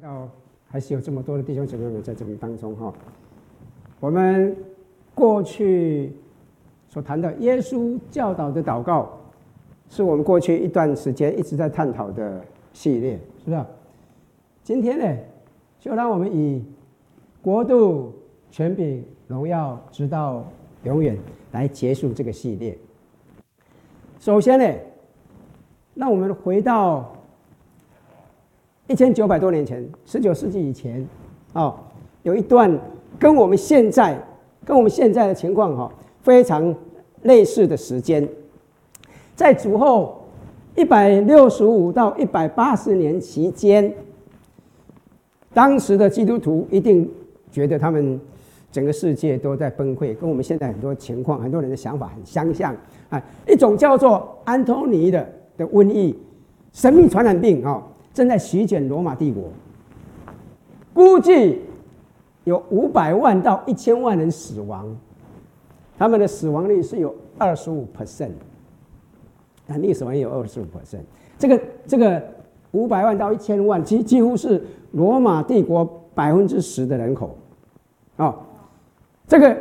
看到还是有这么多的弟兄姊妹们在这们当中哈。我们过去所谈的耶稣教导的祷告，是我们过去一段时间一直在探讨的系列，是不是？今天呢，就让我们以国度、权柄、荣耀，直到永远来结束这个系列。首先呢，让我们回到。一千九百多年前，十九世纪以前，哦，有一段跟我们现在、跟我们现在的情况哈非常类似的时间，在主后一百六十五到一百八十年期间，当时的基督徒一定觉得他们整个世界都在崩溃，跟我们现在很多情况、很多人的想法很相像啊。一种叫做安东尼的的瘟疫，神秘传染病啊。正在席卷罗马帝国，估计有五百万到一千万人死亡，他们的死亡率是有二十五 percent，啊，历史上有二十五 percent。这个这个五百万到一千万，几几乎是罗马帝国百分之十的人口，哦，这个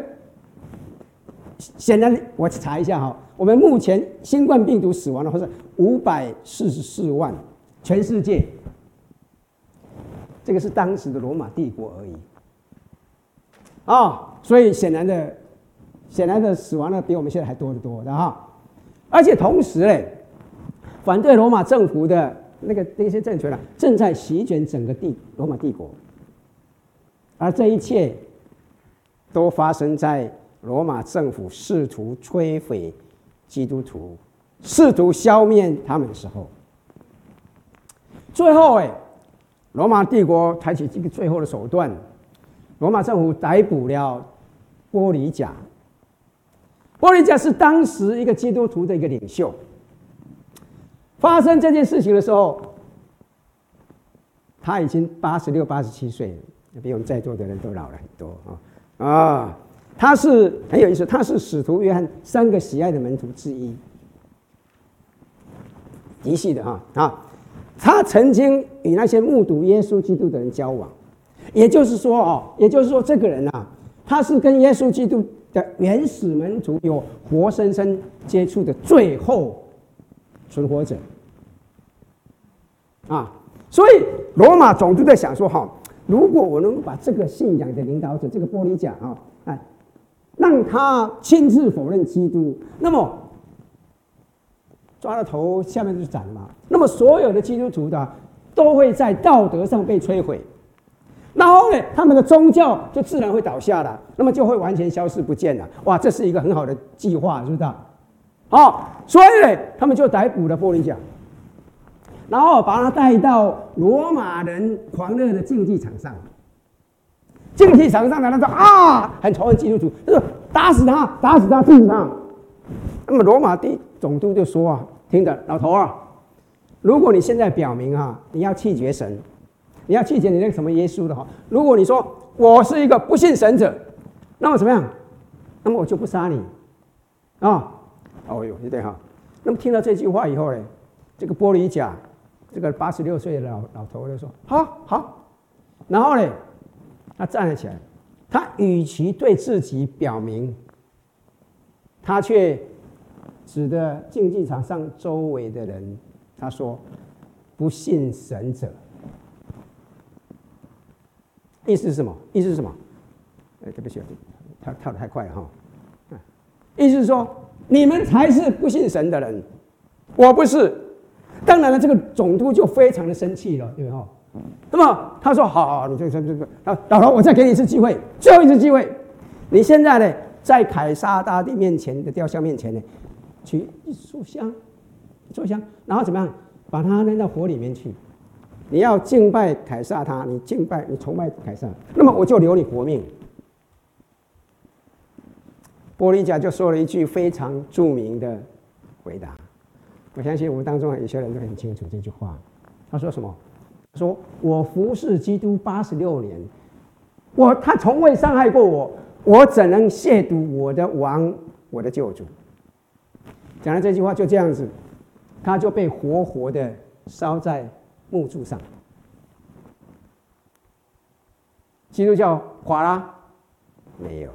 显然我查一下哈，我们目前新冠病毒死亡的话是五百四十四万。全世界，这个是当时的罗马帝国而已，啊、所以显然的，显然的死亡的比我们现在还多得多的哈，而且同时嘞，反对罗马政府的那个那些政权呢，正在席卷整个帝罗马帝国，而这一切都发生在罗马政府试图摧毁基督徒、试图消灭他们的时候。最后，哎，罗马帝国采取这个最后的手段，罗马政府逮捕了波里贾。波里贾是当时一个基督徒的一个领袖。发生这件事情的时候，他已经八十六、八十七岁了，比我们在座的人都老了很多啊啊！他是很有意思，他是使徒约翰三个喜爱的门徒之一，嫡系的哈啊。他曾经与那些目睹耶稣基督的人交往，也就是说哦，也就是说，这个人啊，他是跟耶稣基督的原始门徒有活生生接触的最后存活者啊。所以罗马总督在想说哈，如果我能把这个信仰的领导者这个波里贾啊，哎，让他亲自否认基督，那么。抓了头，下面就斩了嘛。那么所有的基督徒的都会在道德上被摧毁，然后呢，他们的宗教就自然会倒下了，那么就会完全消失不见了。哇，这是一个很好的计划，是不是？好，所以呢，他们就逮捕了波里贾，然后把他带到罗马人狂热的竞技场上。竞技场上的他说啊，很仇恨基督徒，他说打死他，打死他，治死他。那么罗马帝总督就说啊，听着，老头啊，如果你现在表明啊，你要弃绝神，你要弃绝你那个什么耶稣的话，如果你说我是一个不信神者，那么怎么样？那么我就不杀你啊！哦哟，对哈。那么听到这句话以后呢，这个玻璃甲，这个八十六岁的老老头就说：好好。然后呢，他站了起来，他与其对自己表明。他却指着竞技场上周围的人，他说：“不信神者。”意思是什么？意思是什么？哎，对不起，跳跳得太快哈。意思是说，你们才是不信神的人，我不是。当然了，这个总督就非常的生气了，对不对？那么他说：“好，好，好，你这这这个，老头，我再给你一次机会，最后一次机会，你现在呢？”在凯撒大帝面前的雕像面前呢，取一炷香，一炷香，然后怎么样？把它扔到火里面去。你要敬拜凯撒他，你敬拜你崇拜凯撒，那么我就留你活命。波利贾就说了一句非常著名的回答，我相信我们当中有些人都很清楚这句话。他说什么？他说我服侍基督八十六年，我他从未伤害过我。我怎能亵渎我的王，我的救主？讲了这句话，就这样子，他就被活活的烧在木柱上。基督教垮了？没有。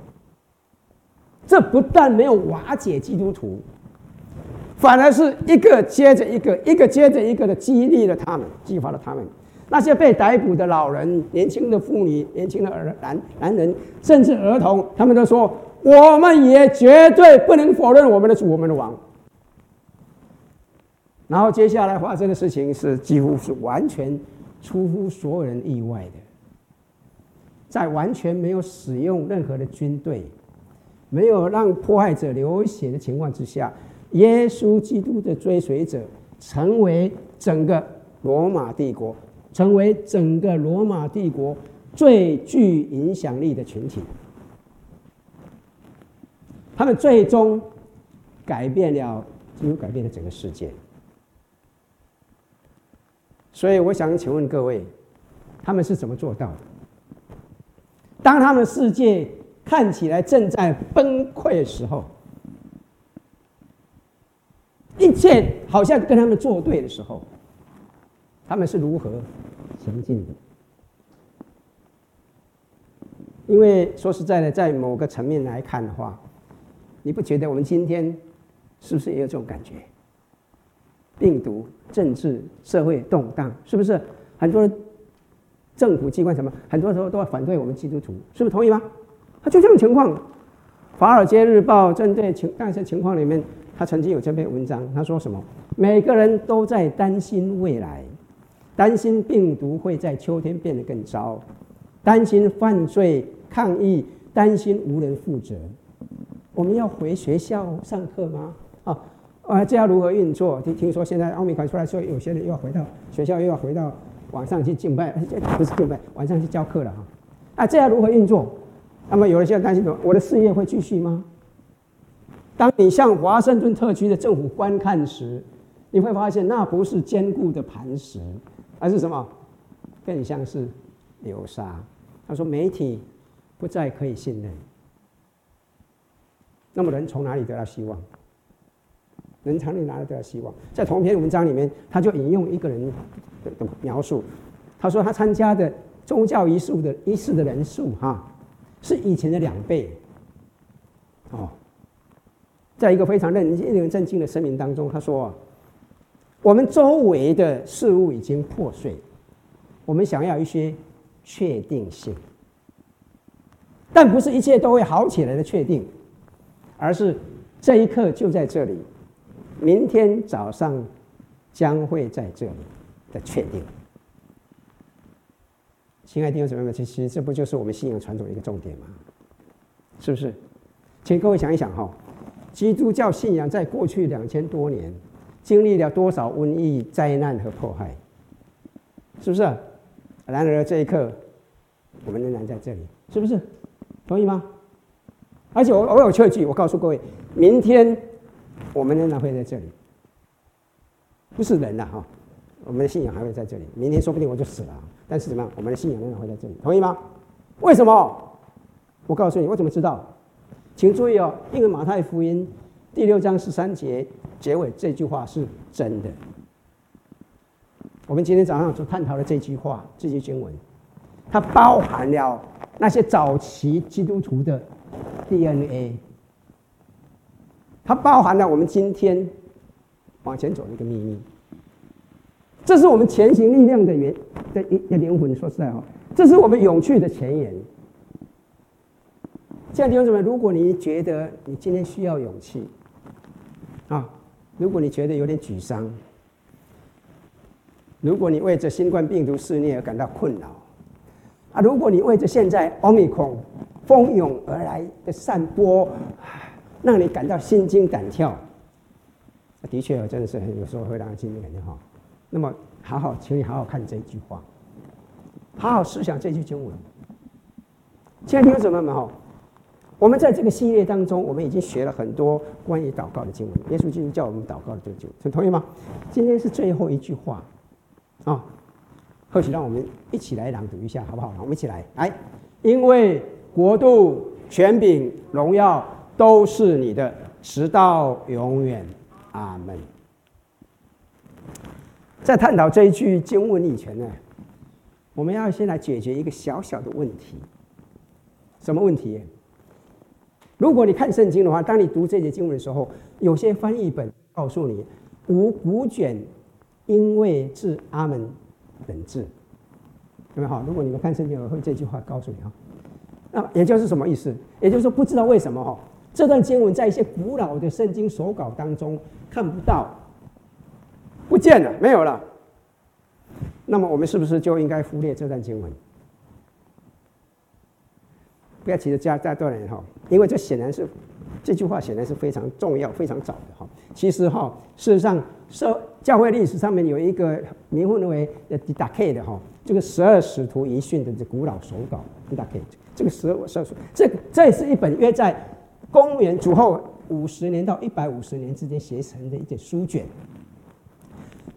这不但没有瓦解基督徒，反而是一个接着一个，一个接着一个的激励了他们，激发了他们。那些被逮捕的老人、年轻的妇女、年轻的儿男男人，甚至儿童，他们都说：“我们也绝对不能否认我们的主，我们的王。”然后接下来发生的事情是几乎是完全出乎所有人意外的，在完全没有使用任何的军队。没有让迫害者流血的情况之下，耶稣基督的追随者成为整个罗马帝国，成为整个罗马帝国最具影响力的群体。他们最终改变了，几乎改变了整个世界。所以，我想请问各位，他们是怎么做到的？当他们世界。看起来正在崩溃的时候，一切好像跟他们作对的时候，他们是如何前进的？因为说实在的，在某个层面来看的话，你不觉得我们今天是不是也有这种感觉？病毒、政治、社会动荡，是不是很多政府机关什么，很多时候都要反对我们基督徒，是不是同意吗？他就这种情况，《华尔街日报》针对情那些情况里面，他曾经有这篇文章，他说什么？每个人都在担心未来，担心病毒会在秋天变得更糟，担心犯罪抗议，担心无人负责。我们要回学校上课吗？啊啊，这要如何运作？听听说现在奥密克戎出来，说有些人又要回到学校，又要回到网上去敬拜，不是敬拜，晚上去教课了哈。啊，这要如何运作？那么，有人现在担心什么？我的事业会继续吗？当你向华盛顿特区的政府观看时，你会发现那不是坚固的磐石，还是什么？更像是流沙。他说，媒体不再可以信任。那么，人从哪里得到希望？人从哪里得到希望？在同篇文章里面，他就引用一个人的描述。他说，他参加的宗教仪式的仪式的人数，哈。是以前的两倍，哦，在一个非常令令人震惊的声明当中，他说：“我们周围的事物已经破碎，我们想要一些确定性，但不是一切都会好起来的确定，而是这一刻就在这里，明天早上将会在这里的确定。”亲爱的弟兄姊妹们，其实这不就是我们信仰传统的一个重点吗？是不是？请各位想一想哈，基督教信仰在过去两千多年经历了多少瘟疫、灾难和迫害？是不是？然而这一刻，我们仍然在这里，是不是？同意吗？而且我我有确据，我告诉各位，明天我们仍然会在这里，不是人了哈。我们的信仰还会在这里，明天说不定我就死了。但是怎么样？我们的信仰仍然会在这里，同意吗？为什么？我告诉你，我怎么知道？请注意哦，因为马太福音第六章十三节结尾这句话是真的。我们今天早上所探讨的这句话，这些经文，它包含了那些早期基督徒的 DNA，它包含了我们今天往前走的一个秘密。这是我们前行力量的源的一灵魂。说实在话，这是我们永续的前沿。亲爱的弟兄姊妹，如果你觉得你今天需要勇气啊，如果你觉得有点沮丧，如果你为着新冠病毒肆虐而感到困扰啊，如果你为着现在奥密克戎蜂拥而来的散播，让你感到心惊胆跳，的确，真的是有时候会让人心惊胆跳哈。那么，好好，请你好好看这一句话，好好思想这句经文。亲爱的弟兄姊妹们哈，我们在这个系列当中，我们已经学了很多关于祷告的经文。耶稣基督教我们祷告的这个经文，同意吗？今天是最后一句话啊，或许让我们一起来朗读一下，好不好？我们一起来，来，因为国度、权柄、荣耀都是你的，直到永远。阿门。在探讨这一句经文以前呢，我们要先来解决一个小小的问题。什么问题？如果你看圣经的话，当你读这节经文的时候，有些翻译本告诉你无古卷，因为至阿门本质，有没有好？如果你们看圣经，我会这句话告诉你啊。那也就是什么意思？也就是说，不知道为什么哈，这段经文在一些古老的圣经手稿当中看不到，不见了，没有了。那么我们是不是就应该忽略这段经文？不要急着加加断人哈，因为这显然是这句话显然是非常重要、非常早的哈。其实哈，事实上，社教会历史上面有一个名称为呃 Didache 的哈，这个十二使徒遗训的这古老手稿 Didache，这个十二十二书，这个这也是一本约在公元主后五十年到一百五十年之间写成的一卷书卷。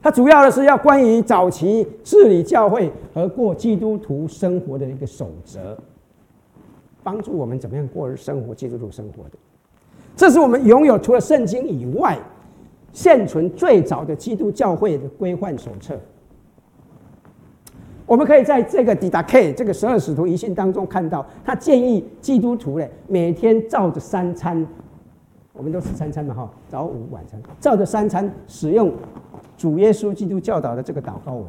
它主要的是要关于早期治理教会和过基督徒生活的一个守则。帮助我们怎么样过生活，基督徒生活的，这是我们拥有除了圣经以外，现存最早的基督教会的规范手册。我们可以在这个 Didache 这个十二使徒遗训当中看到，他建议基督徒呢每天照着三餐，我们都吃三餐嘛哈，早午晚餐，照着三餐使用主耶稣基督教导的这个祷告文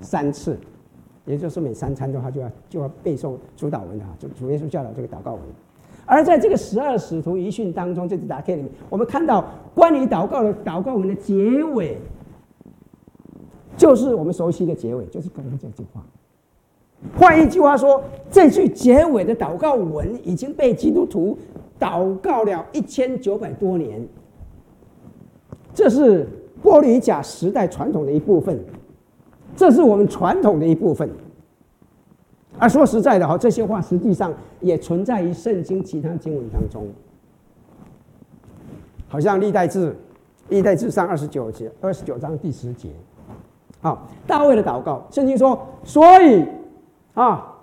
三次。也就是每三餐的话，就要就要背诵主祷文的哈，就主耶稣教导这个祷告文。而在这个十二使徒遗训当中，这 Didache 里面，我们看到关于祷告的祷告文的结尾，就是我们熟悉的结尾，就是刚刚这句话。换一句话说，这句结尾的祷告文已经被基督徒祷告了一千九百多年，这是波吕甲时代传统的一部分。这是我们传统的一部分，而说实在的哈，这些话实际上也存在于圣经其他经文当中，好像历代志，历代志上二十九节，二十九章第十节，好，大卫的祷告，圣经说，所以啊，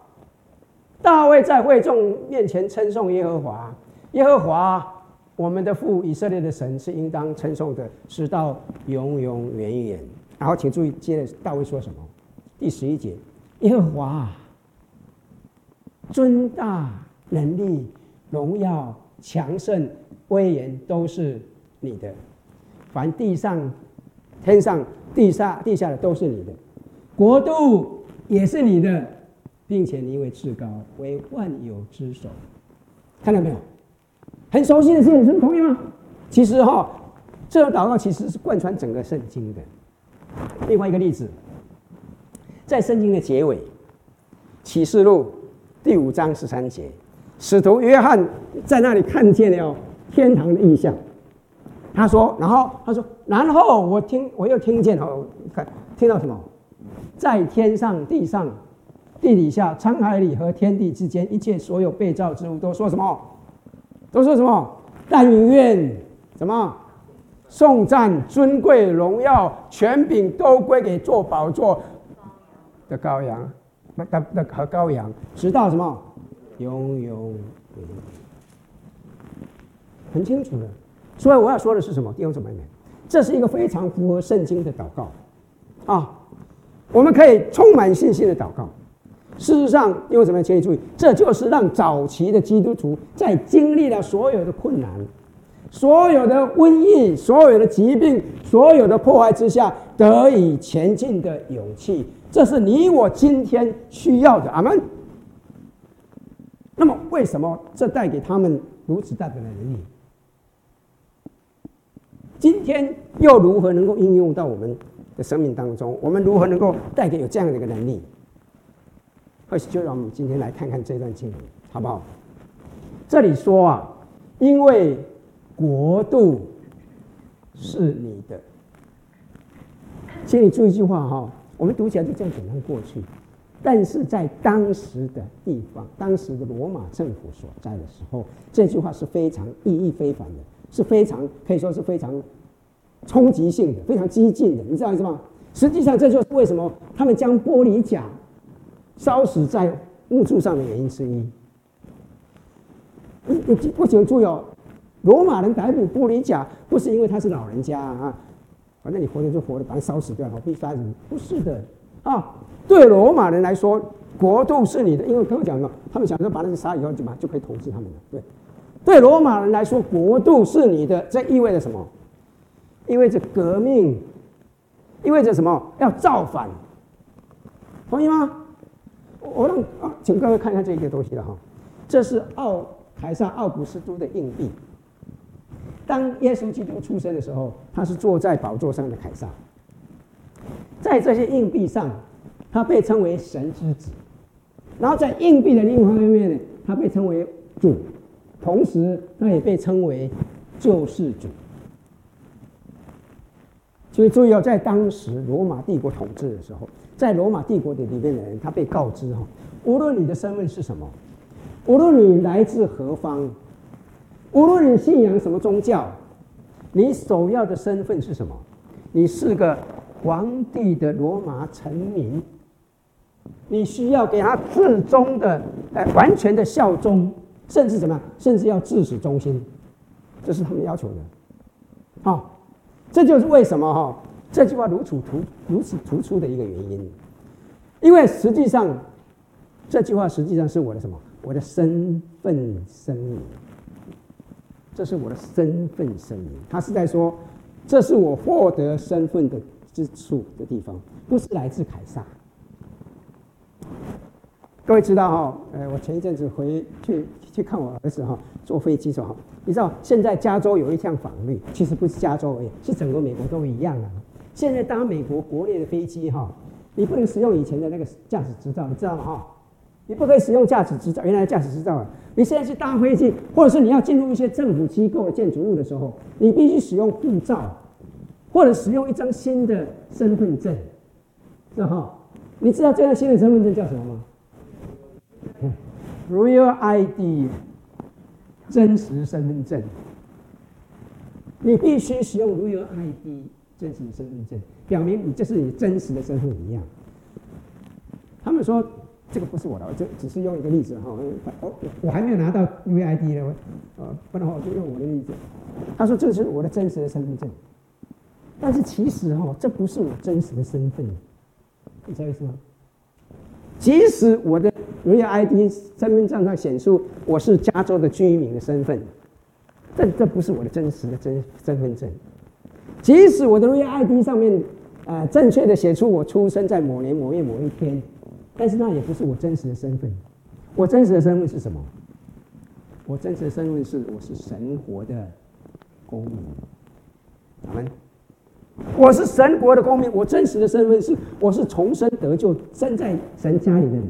大卫在会众面前称颂耶和华，耶和华我们的父以色列的神是应当称颂的，直到永永远远。然后，请注意，接着大卫说什么？第十一节：耶和华尊大能力、荣耀、强盛、威严都是你的，凡地上、天上、地下、地下的都是你的，国度也是你的，并且你为至高，为万有之首。看到没有？很熟悉的经文，是同意吗？其实哈，这个祷告其实是贯穿整个圣经的。另外一个例子，在圣经的结尾，《启示录》第五章十三节，使徒约翰在那里看见了天堂的异象。他说：“然后他说，然后我听，我又听见哦，看听到什么？在天上、地上、地底下、沧海里和天地之间，一切所有被造之物都说什么？都说什么？但愿什么？”颂赞、尊贵、荣耀、权柄都归给坐宝座的羔羊，那那那和羔羊，直到什么？永永远远。很清楚的。所以我要说的是什么？弟兄姊妹们，这是一个非常符合圣经的祷告啊！我们可以充满信心的祷告。事实上，弟兄姊妹请你注意，这就是让早期的基督徒在经历了所有的困难。所有的瘟疫、所有的疾病、所有的破坏之下，得以前进的勇气，这是你我今天需要的。阿门。那么，为什么这带给他们如此大的能力？今天又如何能够应用到我们的生命当中？我们如何能够带给有这样的一个能力？或许就让我们今天来看看这段经文，好不好？这里说啊，因为。国度是你的，请你注意一句话哈，我们读起来就这样简单过去，但是在当时的地方，当时的罗马政府所在的时候，这句话是非常意义非凡的，是非常可以说是非常冲击性的，非常激进的，你知道意思吗？实际上，这就是为什么他们将玻璃甲烧死在木柱上的原因之一。你你不仅注意哦。罗马人逮捕布里贾，不是因为他是老人家啊，反正你活着就活着，把他烧死掉，好，必杀人。不是的，啊，对罗马人来说，国度是你的，因为刚刚讲了，他们想说把那个杀以后就嘛就可以统治他们了。对，对罗马人来说，国度是你的，这意味着什么？意味着革命，意味着什么？要造反，同意吗？我让啊，请各位看看这个东西了哈，这是奥凯撒奥古斯都的硬币。当耶稣基督出生的时候，他是坐在宝座上的凯撒。在这些硬币上，他被称为神之子。然后在硬币的另一方面呢，他被称为主，同时他也被称为救世主。所以注意哦，在当时罗马帝国统治的时候，在罗马帝国的里面的人，他被告知哈，无论你的身份是什么，无论你来自何方，无论你信仰什么宗教，你首要的身份是什么？你是个皇帝的罗马臣民，你需要给他至忠的、哎，完全的效忠，甚至什么？甚至要至死忠心，这是他们要求的。好。这就是为什么哈这句话如此突如此突出的一个原因，因为实际上这句话实际上是我的什么？我的身份声明，这是我的身份声明。他是在说，这是我获得身份的之处的地方，不是来自凯撒。各位知道哈，呃，我前一阵子回去去看我儿子哈，坐飞机时候，你知道现在加州有一项法律，其实不是加州而已，是整个美国都一样的。现在搭美国国内的飞机哈，你不能使用以前的那个驾驶执照，你知道吗？哈，你不可以使用驾驶执照，原来驾驶执照啊。你现在去搭飞机，或者是你要进入一些政府机构的建筑物的时候，你必须使用护照，或者使用一张新的身份证，是哈？你知道这张新的身份证叫什么吗？Real ID，真实身份证，你必须使用 Real ID 真实身份证，表明你这是你真实的身份一样。他们说这个不是我的，我就只是用一个例子哈。我我还没有拿到 Real ID 呢，呃，不然的话我就用我的例子。他说这是我的真实的身份证，但是其实哈，这不是我真实的身份，你知道意思吗？即使我的 Real ID 身份证上显示我是加州的居民的身份，这这不是我的真实的真身份证。即使我的 Real ID 上面呃正确的写出我出生在某年某月某一天，但是那也不是我真实的身份。我真实的身份是什么？我真实的身份是我是神国的公民。阿门。我是神国的公民，我真实的身份是我是重生得救、生在神家里的人。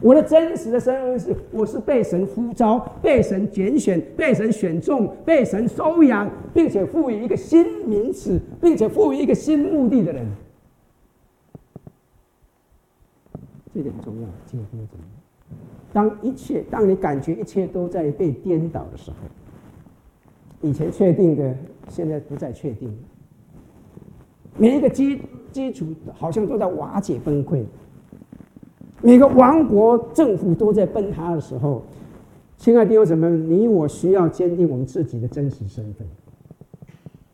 我的真实的身份是我是被神呼召、被神拣选、被神选中、被神收养，并且赋予一个新名词，并且赋予一个新目的的人。这点很重要，这个很重要。当一切，当你感觉一切都在被颠倒的时候，以前确定的，现在不再确定。每一个基基础好像都在瓦解崩溃，每个王国政府都在崩塌的时候，亲爱的弟兄姊妹，你我需要坚定我们自己的真实身份，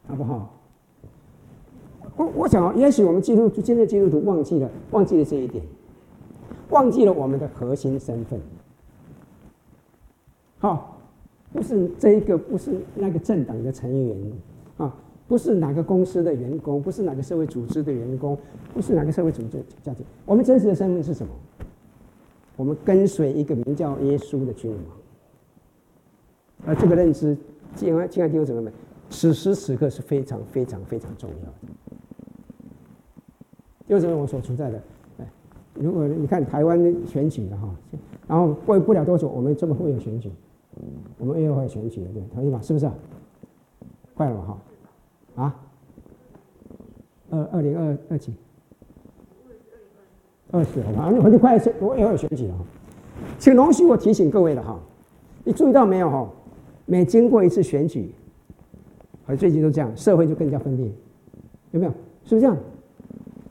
好不好？我我想，也许我们基督徒，今天基督徒忘记了，忘记了这一点，忘记了我们的核心身份。好，不是这一个，不是那个政党的成员啊。不是哪个公司的员工，不是哪个社会组织的员工，不是哪个社会组织家庭。我们真实的身份是什么？我们跟随一个名叫耶稣的君王。而这个认知，亲爱亲爱弟兄姊妹们，此时此刻是非常非常非常重要的。就是我所处在的，如果你看台湾选举了哈，然后过不了多久，我们这么会有选举，我们又会选举了，对，同意吗？是不是啊？快了哈。啊，二二零二二几？二十，好吧，那很快选，我也会选举了哈。请容许我提醒各位了哈，你注意到没有哈？每经过一次选举，和最近都这样，社会就更加分裂，有没有？是不是这样？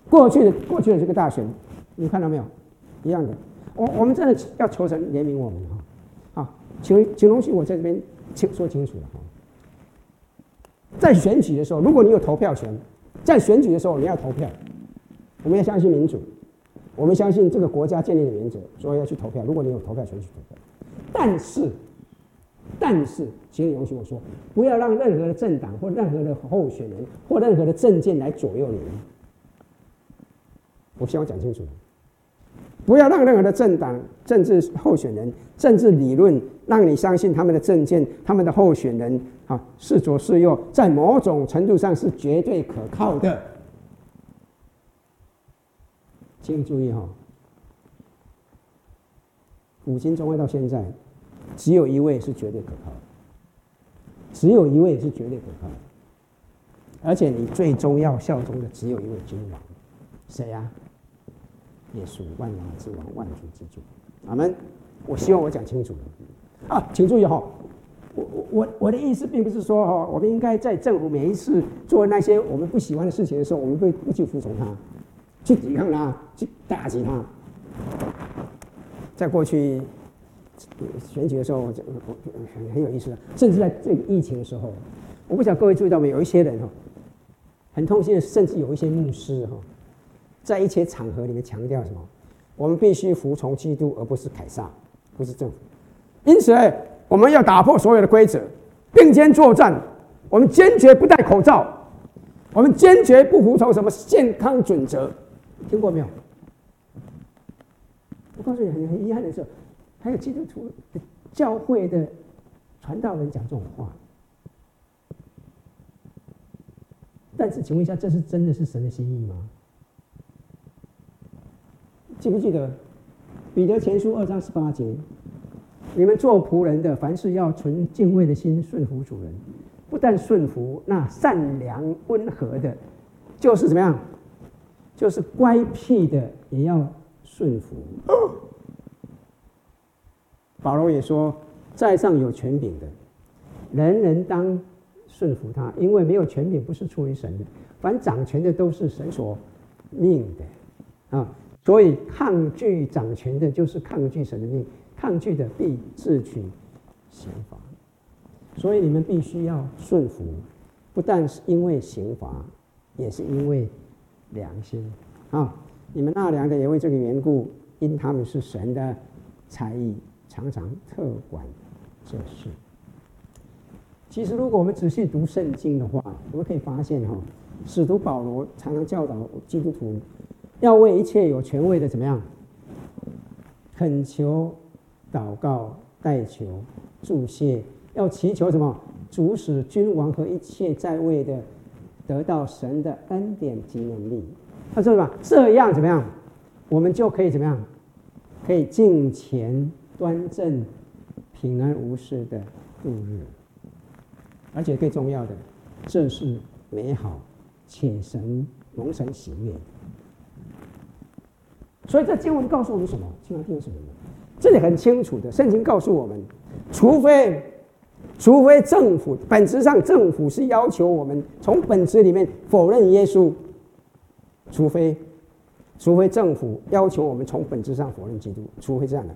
过去的过去的这个大选，你看到没有？一样的。我我们真的要求神怜悯我们哈。好，请请容许我在这边清说清楚了哈。在选举的时候，如果你有投票权，在选举的时候你要投票，我们要相信民主，我们相信这个国家建立的原则，所以要去投票。如果你有投票权去投票，但是，但是，请你容许我说，不要让任何的政党或任何的候选人或任何的政见来左右你。我希望讲清楚。不要让任何的政党、政治候选人、政治理论让你相信他们的政见、他们的候选人啊是左是右，在某种程度上是绝对可靠的。请注意哈，古今中外到现在，只有一位是绝对可靠的，只有一位是绝对可靠的，而且你最终要效忠的只有一位君王，谁呀？耶稣，万王之王，万主之主。阿门。我希望我讲清楚了啊，请注意哈，我我我的意思并不是说哈，我们应该在政府每一次做那些我们不喜欢的事情的时候，我们会不去服从他，去抵抗他，去打击他。在过去选举的时候，我我很很有意思，甚至在这个疫情的时候，我不晓各位注意到没有，有一些人哈，很痛心的，甚至有一些牧师哈。在一些场合里面强调什么？我们必须服从基督，而不是凯撒，不是政府。因此，我们要打破所有的规则，并肩作战。我们坚决不戴口罩，我们坚决不服从什么健康准则。听过没有？我告诉你，很很遗憾的是，还有基督徒的教会的传道人讲这种话。但是，请问一下，这是真的是神的心意吗？记不记得彼得前书二章十八节？你们做仆人的，凡事要存敬畏的心，顺服主人。不但顺服那善良温和的，就是怎么样？就是乖僻的，也要顺服。保罗也说，在上有权柄的，人人当顺服他，因为没有权柄不是出于神的。凡掌权的都是神所命的啊。所以，抗拒掌权的，就是抗拒神的命；抗拒的，必自取刑罚。所以，你们必须要顺服，不但是因为刑罚，也是因为良心啊！你们纳粮的也为这个缘故，因他们是神的才艺，常常特管这事。其实，如果我们仔细读圣经的话，我们可以发现哈，使徒保罗常常教导基督徒。要为一切有权位的怎么样？恳求、祷告、代求、祝谢，要祈求什么？主使君王和一切在位的得到神的恩典及能力。他说什么？这样怎么样？我们就可以怎么样？可以敬虔端正、平安无事的度日。而且最重要的，这是美好且神蒙神喜悦。所以这经文告诉我们什么？经文说什么？这里很清楚的，圣经告诉我们，除非，除非政府本质上政府是要求我们从本质里面否认耶稣，除非，除非政府要求我们从本质上否认基督，除非这样的，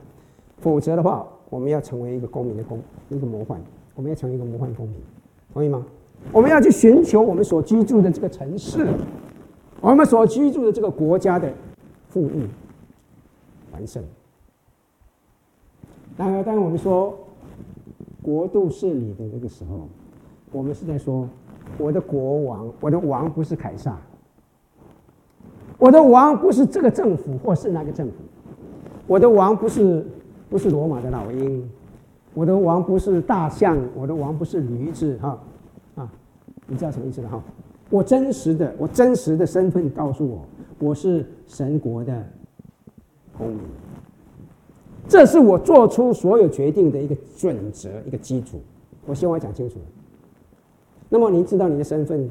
否则的话，我们要成为一个公民的公一个模范，我们要成为一个模范公民，同意吗？我们要去寻求我们所居住的这个城市，我们所居住的这个国家的富裕。完胜。然而，当我们说国度是你的那个时候，我们是在说我的国王，我的王不是凯撒，我的王不是这个政府或是那个政府，我的王不是不是罗马的老鹰，我的王不是大象，我的王不是驴子，哈啊，你知道什么意思了哈？我真实的，我真实的身份告诉我，我是神国的。公民，这是我做出所有决定的一个准则，一个基础。我希望我讲清楚。那么，您知道你的身份，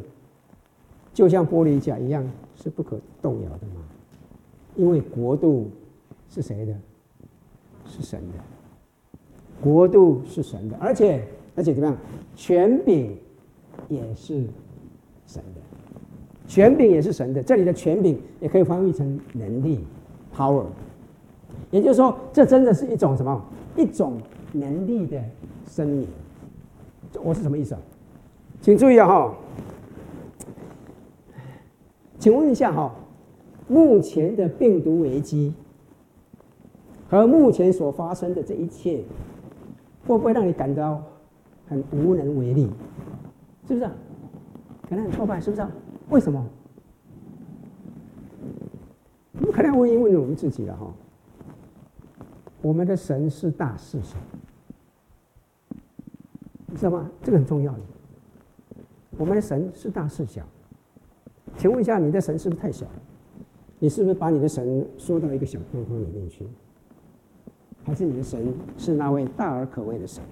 就像玻璃甲一样，是不可动摇的吗？因为国度是谁的？是神的。国度是神的，而且而且怎么样？权柄也是神的。权柄也是神的。这里的权柄也可以翻译成能力 （power）。也就是说，这真的是一种什么？一种能力的声明。我是什么意思啊？请注意啊！哈，请问一下哈，目前的病毒危机和目前所发生的这一切，会不会让你感到很无能为力？是不是？可能很挫败，是不是？为什么？我们可能要问一问我们自己了哈。我们的神是大是小？你知道吗？这个很重要的。我们的神是大是小？请问一下，你的神是不是太小？你是不是把你的神缩到一个小框框里面去？还是你的神是那位大而可畏的神？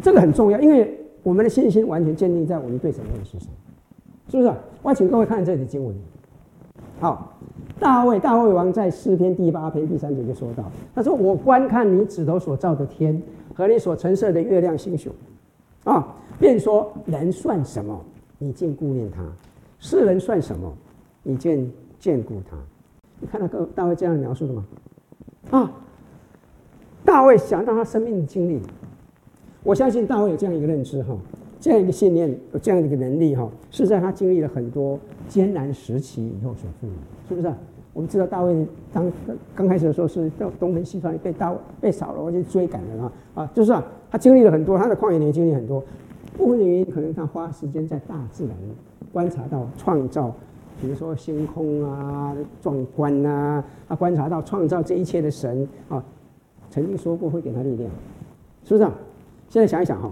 这个很重要，因为我们的信心完全建立在我们对神的认识上，是不是？我请各位看这里的经文。好，大卫，大卫王在诗篇第八篇第三节就说到：“他说，我观看你指头所造的天和你所陈设的月亮星宿，啊，便说人算什么？你竟顾念他；世人算什么？你竟眷顾他？你看到个大卫这样描述的吗？啊，大卫想到他生命的经历，我相信大卫有这样一个认知哈。”这样一个信念，有这样的一个能力，哈，是在他经历了很多艰难时期以后所赋予，是不是？我们知道大卫当刚开始的时候是到东奔西窜，被大被扫罗就追赶了啊啊，就是啊，他经历了很多，他的旷野里经历很多。部分的原因可能他花时间在大自然观察到创造，比如说星空啊、壮观啊，他观察到创造这一切的神啊，曾经说过会给他力量，是不是？啊现在想一想哈。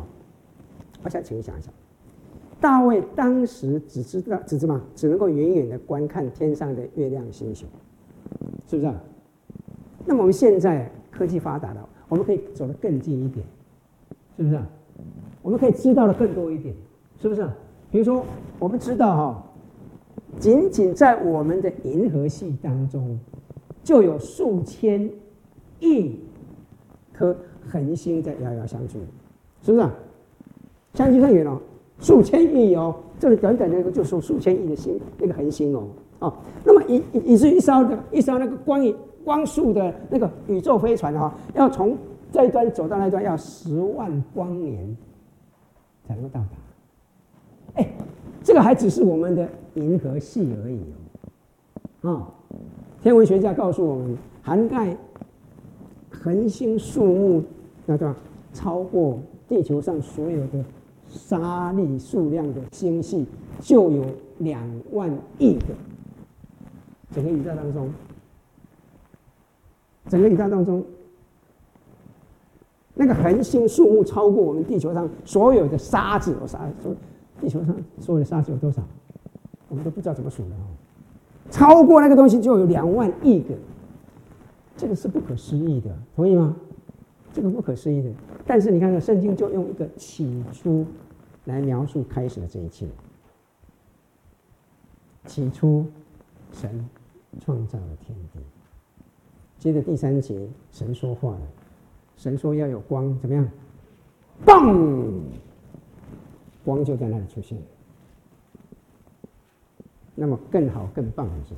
我想请你想一想，大卫当时只知道，只知道只能够远远的观看天上的月亮星宿，是不是？那么我们现在科技发达了，我们可以走得更近一点，是不是？我们可以知道的更多一点，是不是？比如说，我们知道哈，仅仅在我们的银河系当中，就有数千亿颗恒星在遥遥相距，是不是？相距很远哦，数千亿哦，这里短短的一个就数数千亿的星，那个恒星哦，哦，那么以以至于一艘的一艘那个光影光速的那个宇宙飞船哈、要从这一端走到那一端要十万光年才能够到达。哎，这个还只是我们的银河系而已哦，哦，天文学家告诉我们，涵盖恒星数目那个超过地球上所有的。沙粒数量的星系就有两万亿个，整个宇宙当中，整个宇宙当中，那个恒星数目超过我们地球上所有的沙子，有沙，说地球上所有的沙子有多少，我们都不知道怎么数的哦。超过那个东西就有两万亿个，这个是不可思议的，同意吗？这个不可思议的。但是你看看圣经就用一个起初。来描述开始的这一切。起初，神创造了天地。接着第三节，神说话了。神说要有光，怎么样？嘣！光就在那里出现。那么更好、更棒的是，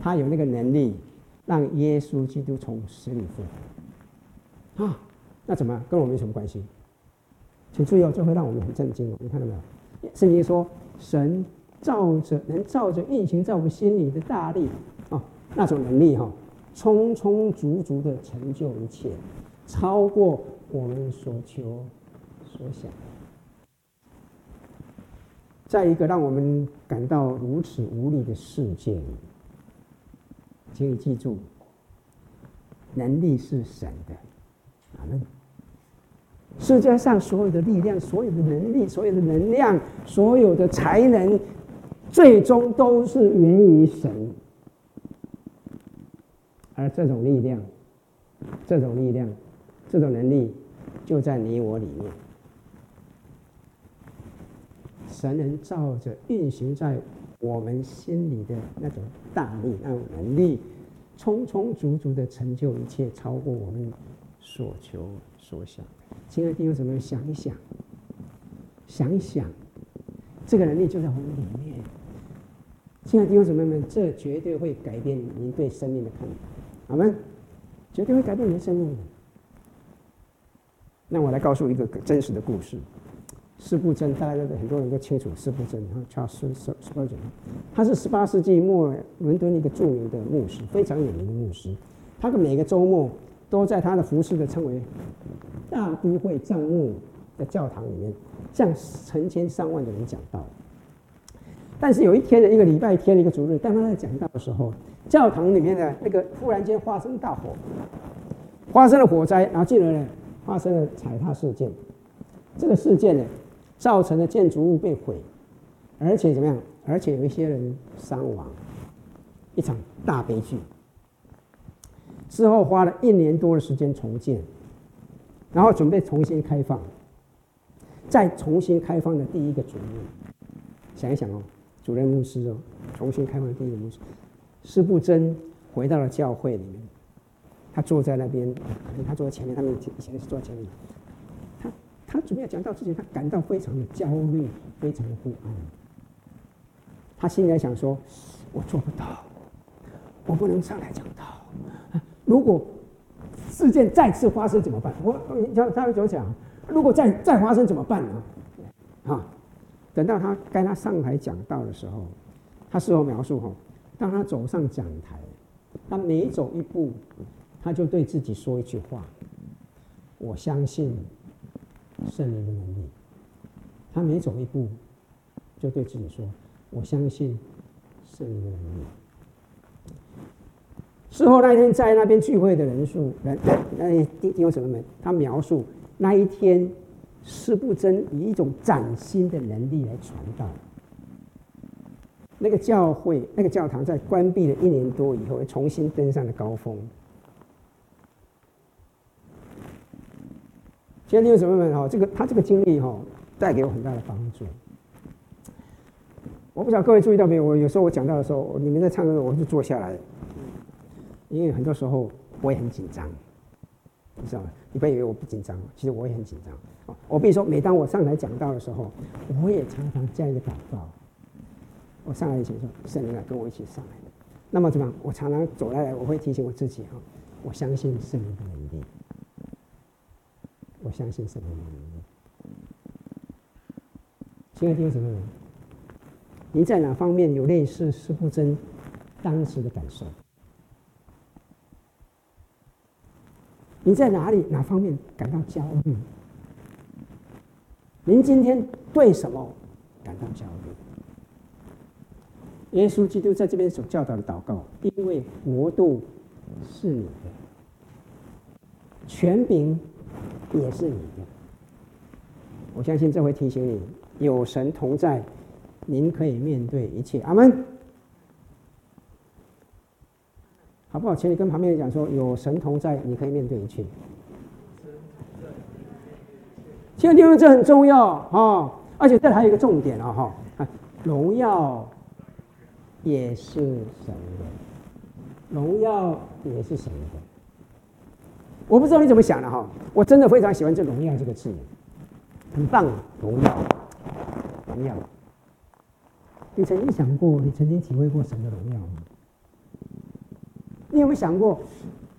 他有那个能力，让耶稣基督从死里复活。啊，那怎么跟我们有什么关系？请注意哦，这会让我们很震惊哦！你看到没有？圣经说，神照着能照着运行在我们心里的大力啊，那种能力哈，充充足足的成就一切，超过我们所求所想。在一个让我们感到如此无力的世界里，请你记住，能力是神的，阿门。世界上所有的力量、所有的能力、所有的能量、所有的才能，最终都是源于神。而这种力量、这种力量、这种能力，就在你我里面。神能照着运行在我们心里的那种大力、那种能力，充充足足的成就一切，超过我们所求所想。亲爱的弟兄姊妹，想一想，想一想，这个能力就在我们里面。亲爱的弟兄姊妹们，这绝对会改变您对生命的看法，好吗？绝对会改变您的生命的。那我来告诉一个真实的故事。司布真，大家都很多人都清楚司布真，哈，叫司司司布真，他是十八世纪末伦敦一个著名的牧师，非常有名的牧师。他的每个周末都在他的服饰的称为大都会帐幕的教堂里面，向成千上万的人讲道。但是有一天的一个礼拜天的一个主日，当他在讲道的时候，教堂里面的那个忽然间发生大火，发生了火灾，然后进而呢发生了踩踏事件。这个事件呢，造成了建筑物被毁，而且怎么样？而且有一些人伤亡，一场大悲剧。之后花了一年多的时间重建，然后准备重新开放。再重新开放的第一个主日，想一想哦，主任牧师哦，重新开放的第一个牧师，施布真回到了教会里面，他坐在那边，可能他坐在前面，他们以前是坐在前面。他他准备要讲道之前，他感到非常的焦虑，非常的不安。他心里在想说：“我做不到，我不能上来讲道。如果事件再次发生怎么办？我你他他怎么讲？”如果再再发生怎么办呢？啊，等到他该他上台讲道的时候，他事后描述哈，当他走上讲台，他每走一步，他就对自己说一句话：“我相信圣灵的能力。”他每走一步，就对自己说：“我相信圣灵的能力。”事后那一天在那边聚会的人数，人那些弟兄姊妹们，他描述。那一天，司布真以一种崭新的能力来传道。那个教会、那个教堂在关闭了一年多以后，重新登上了高峰。今天有什么们哈？这个他这个经历哈，带给我很大的帮助。我不知道各位注意到没有？我有时候我讲到的时候，你们在唱歌，我就坐下来，因为很多时候我也很紧张。你知道吗？你不要以为我不紧张，其实我也很紧张。我比如说，每当我上台讲道的时候，我也常常这样一个祷告。我上来以前说：“圣灵啊，跟我一起上来。”那么怎么样？我常常走来来，我会提醒我自己哈，我相信圣灵的能力。我相信圣灵的能力。亲爱的弟兄姊妹们，您在哪方面有类似司布真当时的感受？你在哪里哪方面感到焦虑？您今天对什么感到焦虑？耶稣基督在这边所教导的祷告，因为国度是你的，权柄也是你的。我相信这会提醒你，有神同在，您可以面对一切。阿门。好不好？请你跟旁边人讲说：“有神同在，你可以面对一切。”现在因为这很重要啊、而且这还有一个重点啊哈，荣耀也是神的，荣耀也是神的。我不知道你怎么想的哈，我真的非常喜欢这“荣耀”这个字，很棒，荣耀，荣耀。你曾经想过，你曾经体会过神的荣耀吗？你有没有想过，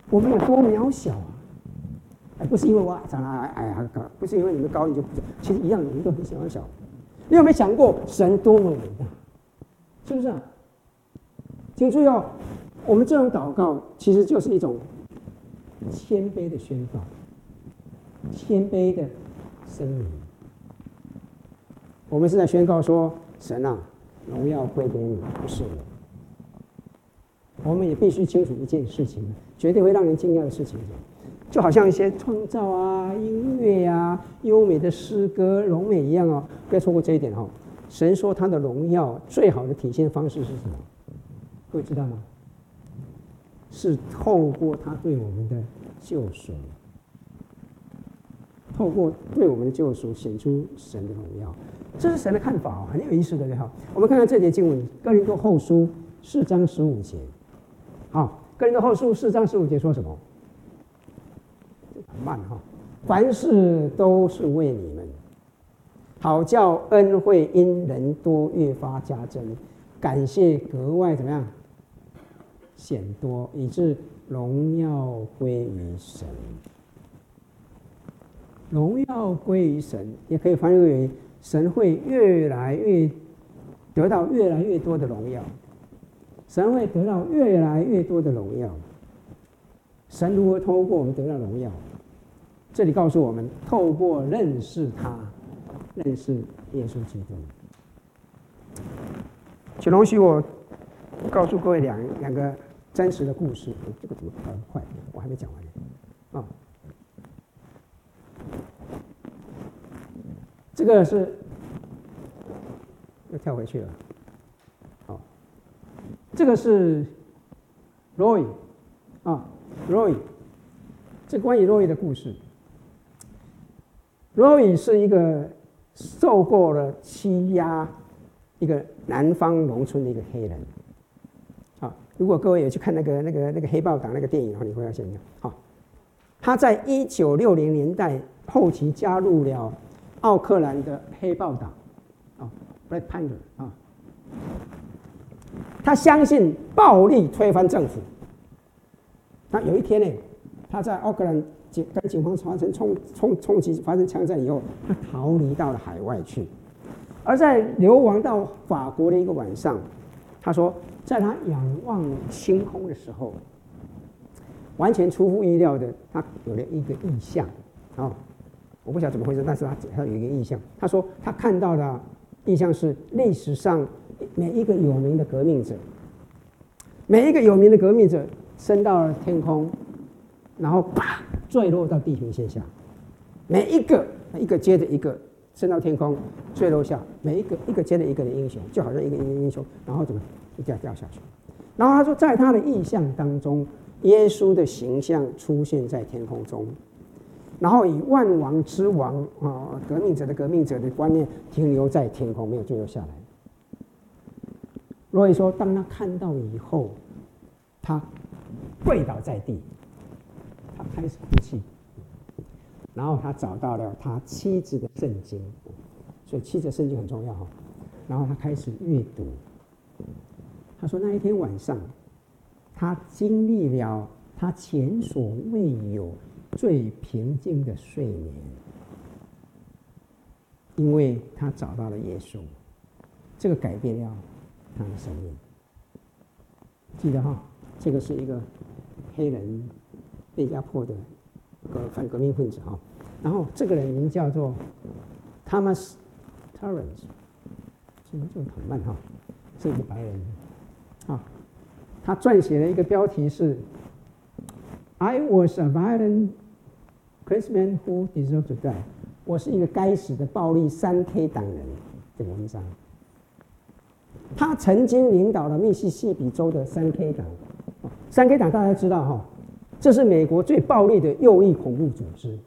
我们有多渺小啊？哎，不是因为我长得矮矮高，不是因为你们高你就不行，其实一样，你们都很小很小。你有没有想过，神多么伟大？是不是啊？请注意哦，我们这种祷告其实就是一种谦卑的宣告，谦卑的声明。我们是在宣告说：神啊，荣耀归给你，不是我。我们也必须清楚一件事情，绝对会让人惊讶的事情，就好像一些创造啊、音乐啊、优美的诗歌、荣美一样哦，不要错过这一点哦。神说他的荣耀最好的体现方式是什么？各位知道吗？是透过他对我们的救赎，透过对我们的救赎显出神的荣耀，这是神的看法哦，很有意思的哈。我们看看这节经文，《哥林多后书》四章十五节。好，哥林多后书四章十五节说什么？慢哈，凡事都是为你们，好叫恩惠因人多越发加增，感谢格外怎么样？显多，以致荣耀归于神。荣耀归于神，也可以翻译为神会越来越得到越来越多的荣耀，神会得到越来越多的荣耀。神如何透过我们得到荣耀？这里告诉我们，透过认识他，认识耶稣基督。请容许我告诉各位两两个真实的故事。这个怎么跑得快？我还没讲完呢。啊，这个是又跳回去了。这个是 Roy 啊。Roy，这关于 Roy 的故事。Roy 是一个受过了欺压，一个南方农村的一个黑人。啊，如果各位有去看那个那个那个黑豹党那个电影的话，你会发现，好，他在一九六零年代后期加入了奥克兰的黑豹党，啊，Black Panther 啊，他相信暴力推翻政府。那有一天呢，他在奥克兰警跟警方发生冲冲冲击，发生枪战以后，他逃离到了海外去。而在流亡到法国的一个晚上，他说，在他仰望星空的时候，完全出乎意料的，他有了一个意象。啊，我不晓得怎么回事，但是他他有一个意象。他说他看到的意象是历史上每一个有名的革命者，每一个有名的革命者。升到了天空，然后啪坠落到地平线下，每一个一个接着一个升到天空，坠落下，每一个一个接着一个的英雄，就好像一个一个英雄，然后怎么一下掉下去。然后他说，在他的意象当中，耶稣的形象出现在天空中，然后以万王之王啊，革命者的革命者的观念停留在天空，没有坠落下来。所以说，当他看到以后，他。跪倒在地，他开始哭泣，然后他找到了他妻子的圣经，所以妻子的圣经很重要哈。然后他开始阅读，他说那一天晚上，他经历了他前所未有最平静的睡眠，因为他找到了耶稣，这个改变了他的生命。记得哈，这个是一个。黑人被压迫的个反革命分子哈，然后这个人名叫做 Thomas Torrance，这个很慢哈，是一个白人啊，他撰写了一个标题是 "I was a violent Christian who deserved to die"，我是一个该死的暴力三 K 党人这个文章，他曾经领导了密西西比州的三 K 党。三 K 党大家知道哈，这是美国最暴力的右翼恐怖组织，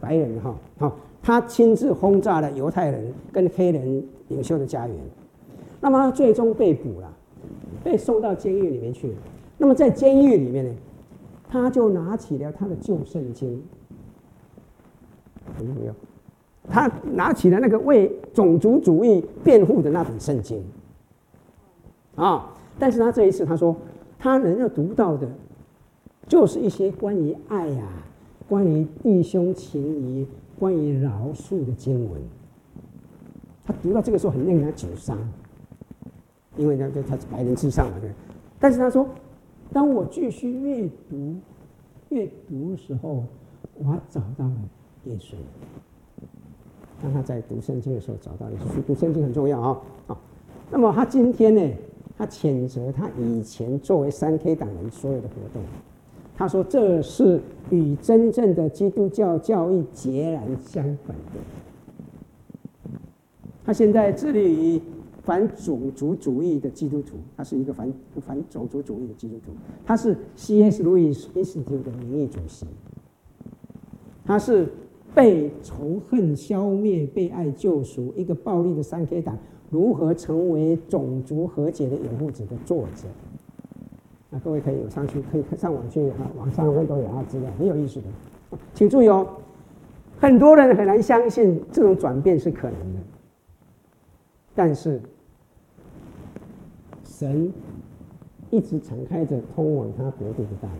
白人哈，好，他亲自轰炸了犹太人跟黑人领袖的家园，那么他最终被捕了，被送到监狱里面去。那么在监狱里面呢，他就拿起了他的旧圣经，有没有？他拿起了那个为种族主义辩护的那本圣经，啊，但是他这一次他说。他能够读到的，就是一些关于爱呀、啊、关于弟兄情谊、关于饶恕的经文。他读到这个时候很令人沮丧，因为呢，就他是白人至上嘛，但是他说，当我继续阅读、阅读的时候，我找到了耶稣。让他在读圣经的时候找到耶稣，读圣经很重要啊。好，那么他今天呢？他谴责他以前作为三 K 党人所有的活动，他说这是与真正的基督教教义截然相反的。他现在致力于反种族主义的基督徒，他是一个反反种族主义的基督徒，他是 C.S. Lewis Institute 的名誉主席，他是被仇恨消灭、被爱救赎一个暴力的三 K 党。如何成为种族和解的掩护者的作者？那各位可以有上去，可以上网去啊，网上会都有他资料，很有意思的。请注意哦，很多人很难相信这种转变是可能的，但是神一直敞开着通往他国度的大门，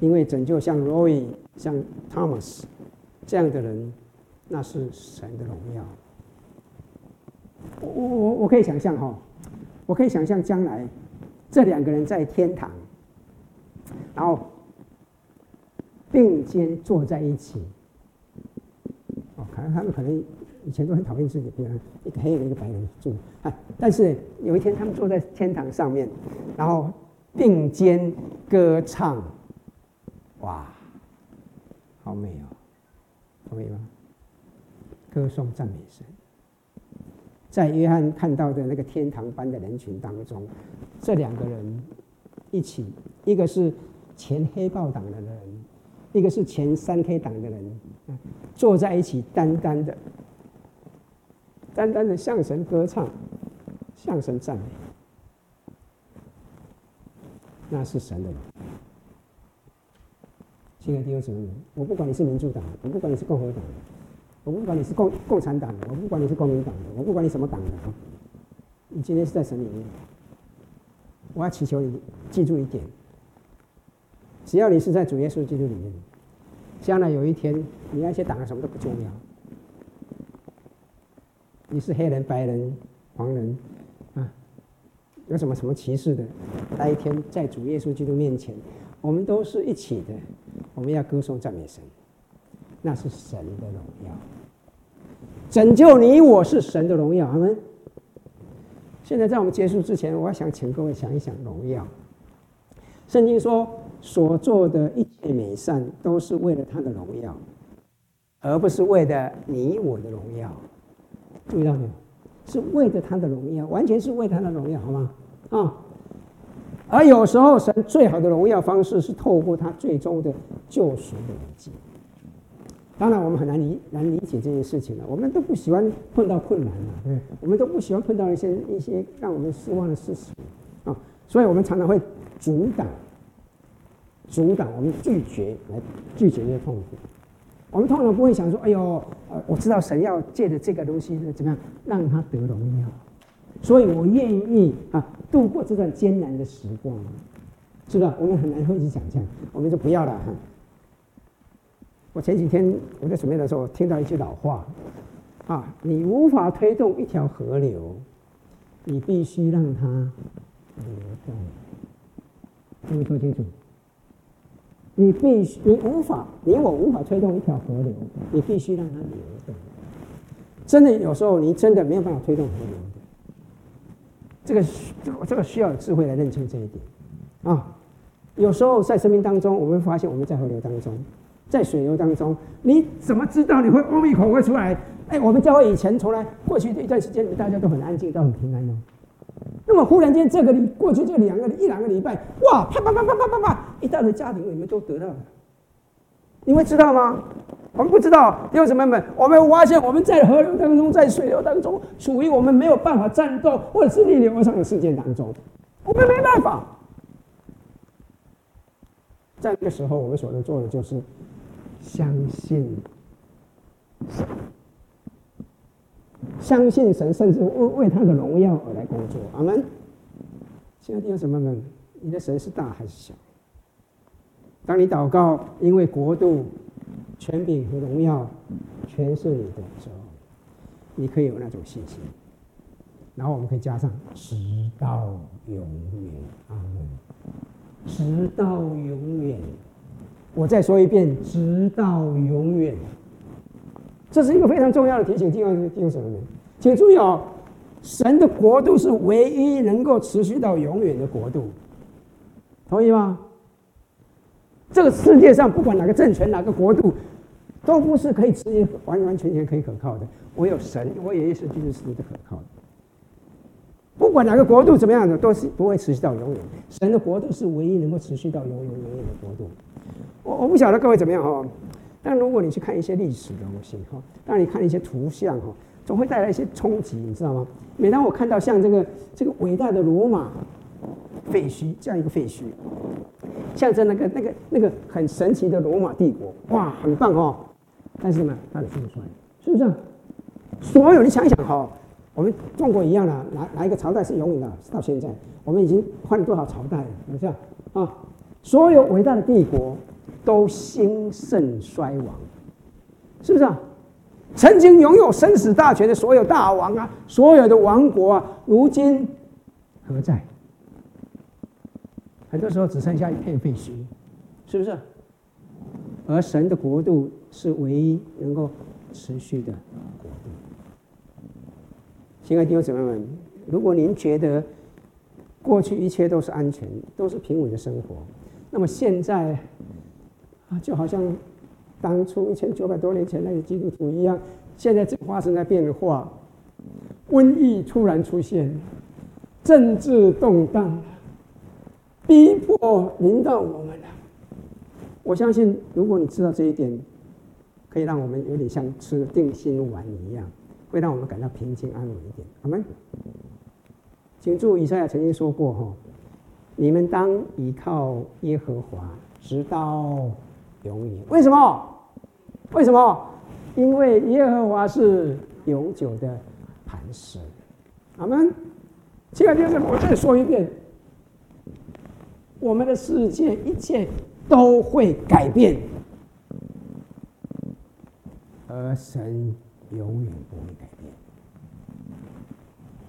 因为拯救像 Roy、像 Thomas 这样的人。那是神的荣耀。我我我可以想象哈，我可以想象将来这两个人在天堂，然后并肩坐在一起。哦，可能他们可能以前都很讨厌自己，比如一个黑人一个白人住，哎，但是有一天他们坐在天堂上面，然后并肩歌唱，哇，好美哦，好美吗？歌颂赞美神。在约翰看到的那个天堂般的人群当中，这两个人一起，一个是前黑豹党的人，一个是前三 K 党的人，坐在一起，单单的、单单的向神歌唱，向神赞美，那是神的荣。亲爱的弟兄姊妹，我不管你是民主党，我不管你是共和党。我不管你是共共产党，我不管你是国民党的，我不管你什么党的啊，你今天是在神里面，我要祈求你记住一点：只要你是在主耶稣基督里面，将来有一天，你那些党什么都不重要。你是黑人、白人、黄人啊，有什么什么歧视的？那一天在主耶稣基督面前，我们都是一起的，我们要歌颂赞美神。那是神的荣耀，拯救你我是神的荣耀。阿门。现在在我们结束之前，我想请各位想一想荣耀。圣经说，所做的一切美善，都是为了他的荣耀，而不是为了你我的荣耀。注意到没有？是为了他的荣耀，完全是为他的荣耀，好吗？啊。而有时候，神最好的荣耀方式是透过他最终的救赎的遗迹。当然，我们很难理难理解这件事情了。我们都不喜欢碰到困难了，对，我们都不喜欢碰到一些一些让我们失望的事情啊。所以我们常常会阻挡、阻挡，我们拒绝来拒绝这些痛苦。我们通常不会想说：“哎呦，呃，我知道神要借着这个东西呢，怎么样让他得荣耀？所以我愿意啊度过这段艰难的时光，是吧？我们很难会去想象，我们就不要了哈。”我前几天我在准备的时候听到一句老话，啊，你无法推动一条河流，你必须让它流动。各位说清楚，你必须，你无法，你我无法推动一条河流，你必须让它流动。真的，有时候你真的没有办法推动河流。这个，这个，这个需要智慧来认清这一点啊。有时候在生命当中，我们发现我们在河流当中。在水流当中，你怎么知道你会嗡一口会出来？哎，我们教会以前从来过去的一段时间里，大家都很安静，都很平安哦。那么忽然间，这个礼过去这两个一两个礼拜，哇，啪啪啪啪啪啪啪，一大堆家庭你们都得到了。你们知道吗？我们不知道，弟兄姊妹们，我们发现我们在河流当中，在水流当中，处于我们没有办法战斗或者是逆流而上的事件当中，我们没办法。在那个时候，我们所能做的就是。相信神，相信神，甚至为为他的荣耀而来工作。阿门。亲爱的弟兄姊妹们，你的神是大还是小？当你祷告，因为国度、权柄和荣耀全是你的时候，你可以有那种信心。然后我们可以加上直到永远。阿门。直到永远。我再说一遍，直到永远。这是一个非常重要的提醒，听众听众什么呢？请注意哦，神的国度是唯一能够持续到永远的国度，同意吗？这个世界上不管哪个政权、哪个国度，都不是可以持续完完全全可以可靠的。唯有神，唯有耶稣基督是可靠的。不管哪个国度怎么样的，都是不会持续到永远。神的国度是唯一能够持续到永远、永远的国度。我我不晓得各位怎么样哈，但如果你去看一些历史的东西哈，当你看一些图像哈，总会带来一些冲击，你知道吗？每当我看到像这个这个伟大的罗马废墟这样一个废墟，象征那个那个那个很神奇的罗马帝国，哇，很棒哦！但是呢，它的兴衰是不是？所有你想一想哈，我们中国一样的，哪哪一个朝代是永远的？到现在，我们已经换了多少朝代了？是不是啊？所有伟大的帝国。都兴盛衰亡，是不是啊？曾经拥有生死大权的所有大王啊，所有的王国啊，如今何在？很多时候只剩下一片废墟，是不是？而神的国度是唯一能够持续的国度。亲爱的弟兄姊妹们，如果您觉得过去一切都是安全、都是平稳的生活，那么现在啊，就好像当初一千九百多年前那个基督徒一样，现在正发生在变化，瘟疫突然出现，政治动荡。逼迫临到我们了。我相信，如果你知道这一点，可以让我们有点像吃定心丸一样，会让我们感到平静安稳一点。好吗？请注意，以赛亚曾经说过：“哈，你们当倚靠耶和华，直到永远。”为什么？为什么？因为耶和华是永久的磐石。好吗？亲爱的弟兄，我再说一遍。我们的世界一切都会改变，而神永远不会改变。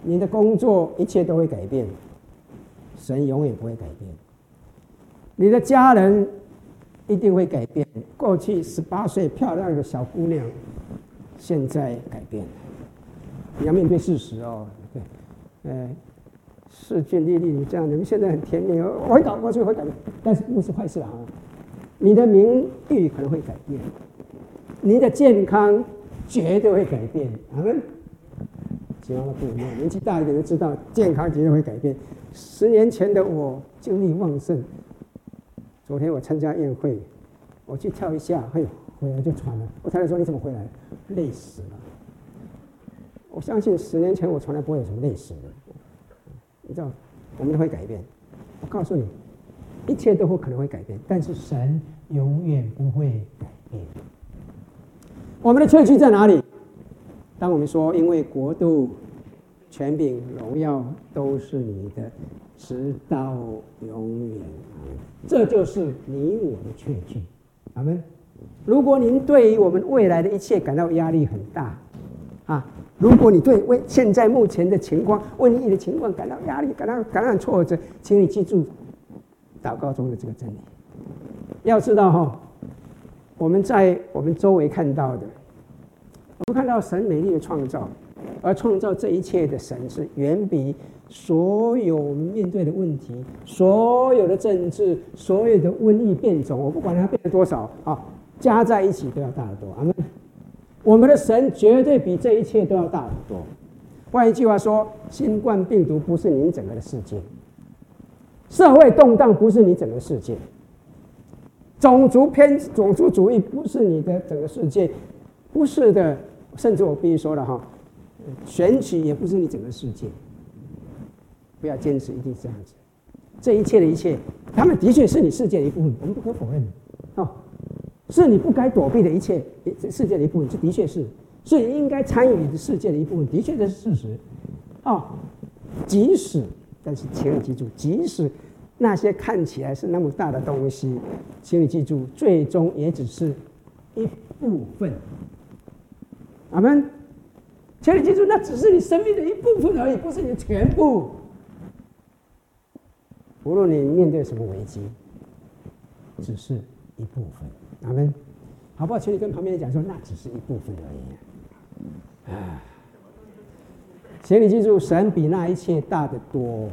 你的工作一切都会改变，神永远不会改变。你的家人一定会改变。过去十八岁漂亮的小姑娘，现在改变了。你要面对事实哦，对，呃。势均力敌，你这样，你们现在很甜蜜，我会搞过去会改变，但是不是坏事啊。你的名誉可能会改变，你的健康绝对会改变。我们其他的不一样，年纪大一点的知道，健康绝对会改变。十年前的我精力旺盛，昨天我参加宴会，我去跳一下，嘿，回来就喘了。我太太说：“你怎么回来？累死了。”我相信十年前我从来不会有什么累死的。你知道，我们都会改变。我告诉你，一切都会可能会改变，但是神永远不会改变。我们的确据在哪里？当我们说，因为国度、权柄、荣耀都是你的，直到永远。这就是你我的确据。阿门。如果您对于我们未来的一切感到压力很大，啊。如果你对为现在目前的情况、瘟疫的情况感到压力、感到感到挫折，请你记住祷告中的这个真理。要知道哈，我们在我们周围看到的，我们看到神美丽的创造，而创造这一切的神是远比所有我们面对的问题、所有的政治、所有的瘟疫变种，我不管它变了多少啊，加在一起都要大得多。阿门。我们的神绝对比这一切都要大很多。换一句话说，新冠病毒不是你整个的世界，社会动荡不是你整个世界，种族偏种族主义不是你的整个世界，不是的。甚至我必须说了哈，选举也不是你整个世界。不要坚持一定是这样子。这一切的一切，他们的确是你世界的一部分，我们不可否认。哦。是你不该躲避的一切，世界的一部分，这的确是，是你应该参与的世界的一部分，的确这是事实。哦，即使，但是请你记住，即使那些看起来是那么大的东西，请你记住，最终也只是一部分。阿门。请你记住，那只是你生命的一部分而已，不是你的全部。无论你面对什么危机，只是一部分。阿门，好不好？请你跟旁边人讲说，那只是一部分而已。啊，请你记住，神比那一切大得多。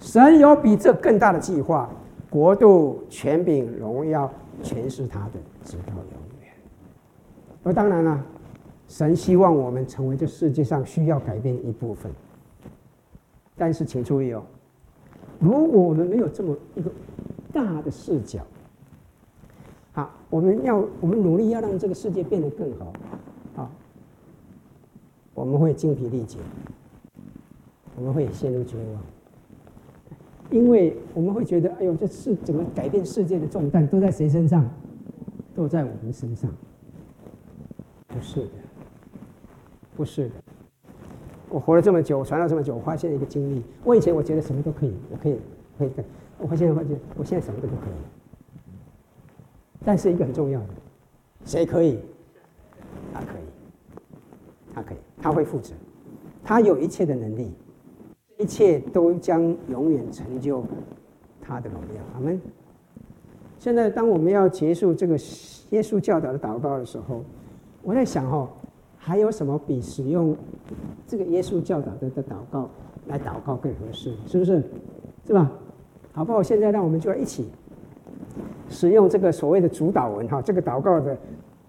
神有比这更大的计划，国度、权柄、荣耀，全是他的，直到永远。而当然了，神希望我们成为这世界上需要改变的一部分。但是请注意哦，如果我们没有这么一个大的视角。好，我们要我们努力要让这个世界变得更好，好，我们会精疲力竭，我们会陷入绝望，因为我们会觉得，哎呦，这是整个改变世界的重担都在谁身上？都在我们身上？不是的，不是的。我活了这么久，传了这么久，我发现一个经历：我以前我觉得什么都可以，我可以，可以干，我发现发现，我现在什么都不可以。但是一个很重要的，谁可以？他可以，他可以，他会负责，他有一切的能力，一切都将永远成就他的荣耀。阿门。现在，当我们要结束这个耶稣教导的祷告的时候，我在想哦，还有什么比使用这个耶稣教导的的祷告来祷告更合适？是不是？是吧？好不好？现在让我们就要一起使用这个所谓的主祷文哈，这个祷告的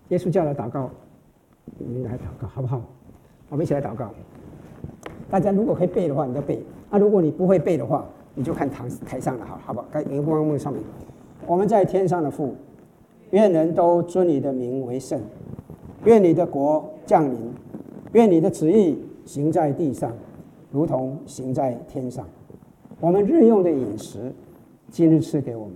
耶稣教的祷告，我们来祷告好不好？我们一起来祷告。大家如果可以背的话，你就背；啊，如果你不会背的话，你就看台台上的哈，好不好？在荧光幕上面，我们在天上的父，愿人都尊你的名为圣。愿你的国降临，愿你的旨意行在地上，如同行在天上。我们日用的饮食，今日赐给我们，